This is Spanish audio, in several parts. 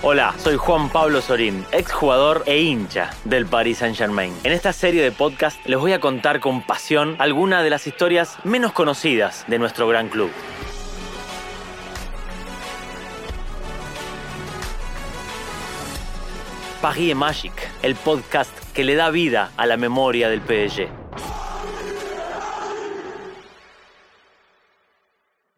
Hola, soy Juan Pablo Sorín, exjugador e hincha del Paris Saint-Germain. En esta serie de podcast les voy a contar con pasión algunas de las historias menos conocidas de nuestro gran club. Paris Magique, el podcast que le da vida a la memoria del PSG.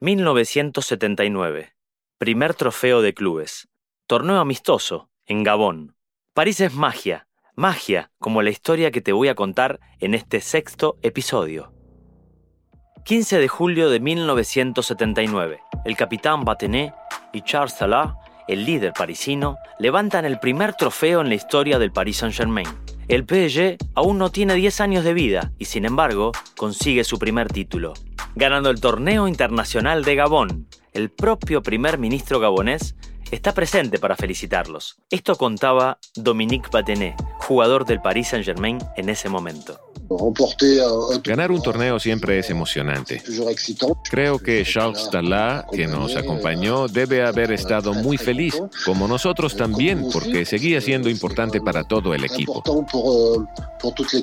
1979. Primer trofeo de clubes. Torneo amistoso, en Gabón. París es magia, magia como la historia que te voy a contar en este sexto episodio. 15 de julio de 1979. El capitán Batenet y Charles Salah, el líder parisino, levantan el primer trofeo en la historia del Paris Saint-Germain. El PSG aún no tiene 10 años de vida y sin embargo consigue su primer título, ganando el torneo internacional de Gabón. El propio primer ministro gabonés está presente para felicitarlos. Esto contaba Dominique Batenet, jugador del Paris Saint-Germain en ese momento. Ganar un torneo siempre es emocionante. Creo que Charles Tala, que nos acompañó, debe haber estado muy feliz, como nosotros también, porque seguía siendo importante para todo el equipo.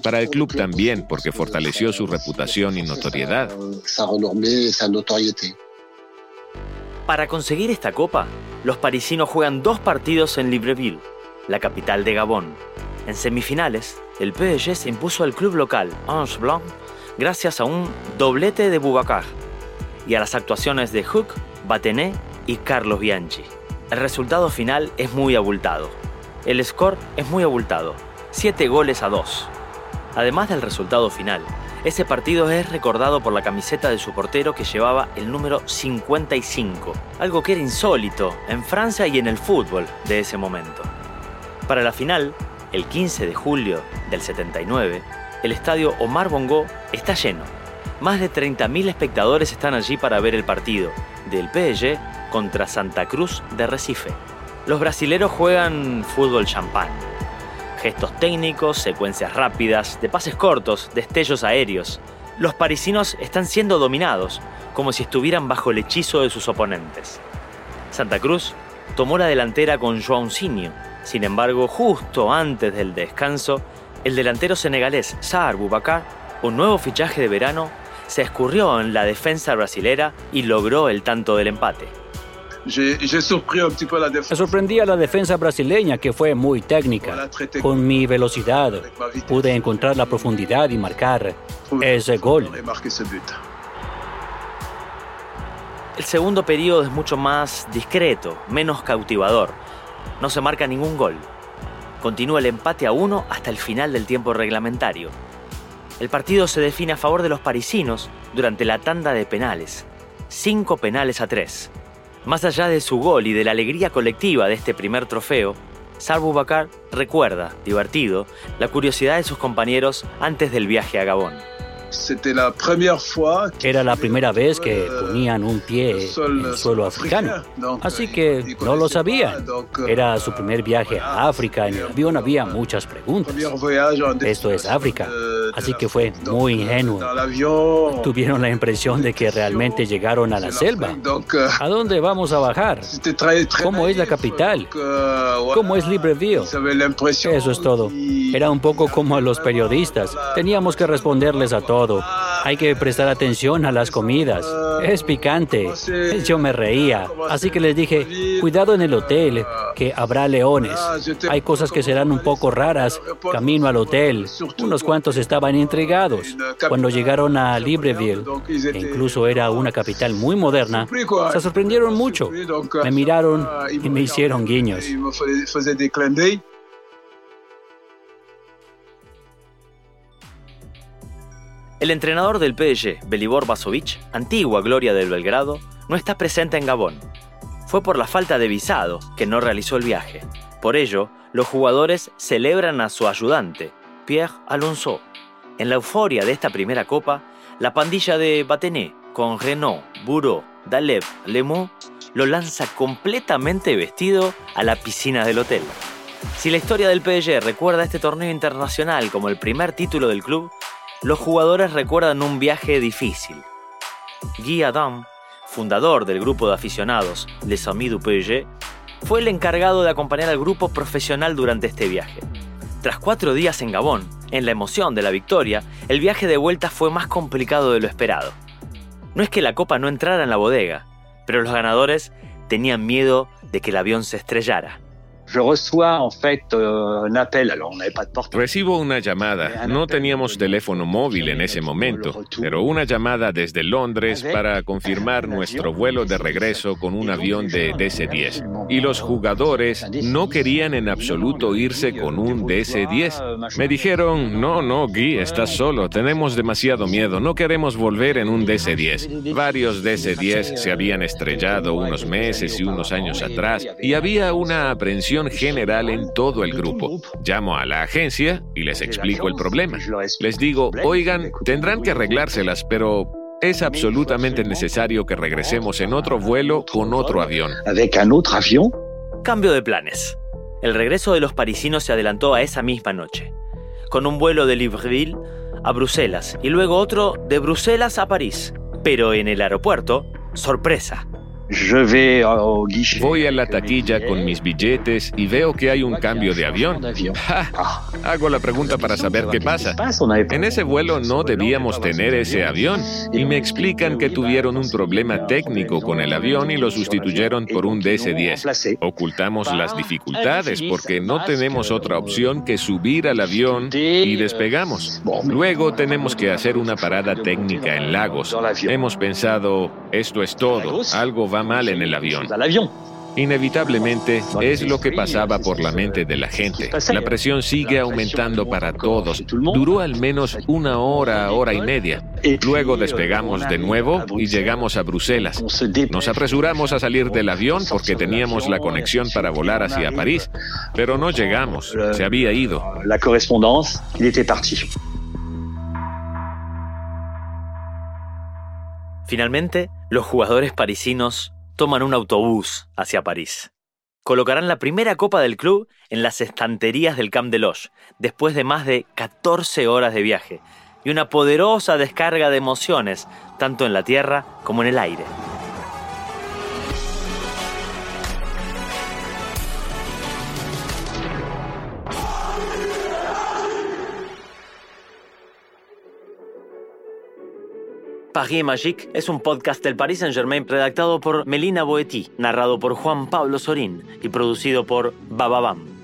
Para el club también, porque fortaleció su reputación y notoriedad. Para conseguir esta copa, los parisinos juegan dos partidos en Libreville, la capital de Gabón. En semifinales, el PSG se impuso al club local, Ange Blanc, gracias a un doblete de Boubacar y a las actuaciones de Hook, Batenet y Carlos Bianchi. El resultado final es muy abultado. El score es muy abultado, 7 goles a 2. Además del resultado final, ese partido es recordado por la camiseta de su portero que llevaba el número 55, algo que era insólito en Francia y en el fútbol de ese momento. Para la final, el 15 de julio del 79, el estadio Omar Bongo está lleno. Más de 30.000 espectadores están allí para ver el partido del PSG contra Santa Cruz de Recife. Los brasileros juegan fútbol champán gestos técnicos, secuencias rápidas, de pases cortos, destellos aéreos. Los parisinos están siendo dominados, como si estuvieran bajo el hechizo de sus oponentes. Santa Cruz tomó la delantera con Joãozinho. Sin embargo, justo antes del descanso, el delantero senegalés Saar Boubacar, un nuevo fichaje de verano, se escurrió en la defensa brasilera y logró el tanto del empate. Me sorprendí a la defensa brasileña que fue muy técnica. Con mi velocidad pude encontrar la profundidad y marcar ese gol. El segundo periodo es mucho más discreto, menos cautivador. No se marca ningún gol. Continúa el empate a uno hasta el final del tiempo reglamentario. El partido se define a favor de los parisinos durante la tanda de penales. Cinco penales a tres. Más allá de su gol y de la alegría colectiva de este primer trofeo, Sarbu Bakar recuerda, divertido, la curiosidad de sus compañeros antes del viaje a Gabón. Era la primera vez que ponían un pie en suelo africano, así que no lo sabían. Era su primer viaje a África, en el avión había muchas preguntas. Esto es África, así que fue muy ingenuo. Tuvieron la impresión de que realmente llegaron a la selva. ¿A dónde vamos a bajar? ¿Cómo es la capital? ¿Cómo es Libreville? Eso es todo. Era un poco como a los periodistas. Teníamos que responderles a todos. Hay que prestar atención a las comidas. Es picante. Yo me reía. Así que les dije, cuidado en el hotel, que habrá leones. Hay cosas que serán un poco raras. Camino al hotel. Unos cuantos estaban intrigados. Cuando llegaron a Libreville, que incluso era una capital muy moderna, se sorprendieron mucho. Me miraron y me hicieron guiños. El entrenador del PSG, Belibor Basovic, antigua gloria del Belgrado, no está presente en Gabón. Fue por la falta de visado que no realizó el viaje. Por ello, los jugadores celebran a su ayudante, Pierre Alonso. En la euforia de esta primera copa, la pandilla de Batenet, con Renault, Bourreau, Daleb, Lemou, lo lanza completamente vestido a la piscina del hotel. Si la historia del PSG recuerda este torneo internacional como el primer título del club, los jugadores recuerdan un viaje difícil. Guy Adam, fundador del grupo de aficionados Les Amis du PSG, fue el encargado de acompañar al grupo profesional durante este viaje. Tras cuatro días en Gabón, en la emoción de la victoria, el viaje de vuelta fue más complicado de lo esperado. No es que la copa no entrara en la bodega, pero los ganadores tenían miedo de que el avión se estrellara. Recibo una llamada. No teníamos teléfono móvil en ese momento, pero una llamada desde Londres para confirmar nuestro vuelo de regreso con un avión de DC-10. Y los jugadores no querían en absoluto irse con un DC-10. Me dijeron, no, no, Guy, estás solo, tenemos demasiado miedo, no queremos volver en un DC-10. Varios DC-10 se habían estrellado unos meses y unos años atrás y había una aprensión general en todo el grupo. Llamo a la agencia y les explico el problema. Les digo, oigan, tendrán que arreglárselas, pero es absolutamente necesario que regresemos en otro vuelo con otro avión. Cambio de planes. El regreso de los parisinos se adelantó a esa misma noche, con un vuelo de Libreville a Bruselas y luego otro de Bruselas a París. Pero en el aeropuerto, sorpresa, Voy a la taquilla con mis billetes y veo que hay un cambio de avión. Hago la pregunta para saber qué pasa. En ese vuelo no debíamos tener ese avión. y me explican que tuvieron un problema técnico con el avión y lo sustituyeron por un DC-10. Ocultamos las dificultades porque no tenemos otra opción que subir al avión y despegamos. Luego tenemos que hacer una parada técnica en Lagos. Hemos pensado, esto es todo, algo va mal en el avión. Inevitablemente es lo que pasaba por la mente de la gente. La presión sigue aumentando para todos. Duró al menos una hora, hora y media. Luego despegamos de nuevo y llegamos a Bruselas. Nos apresuramos a salir del avión porque teníamos la conexión para volar hacia París, pero no llegamos. Se había ido. La correspondencia, Finalmente, los jugadores parisinos toman un autobús hacia París. Colocarán la primera copa del club en las estanterías del Camp de Loge, después de más de 14 horas de viaje y una poderosa descarga de emociones, tanto en la tierra como en el aire. Paris Magique es un podcast del Paris Saint-Germain redactado por Melina Boetti, narrado por Juan Pablo Sorín y producido por Bababam.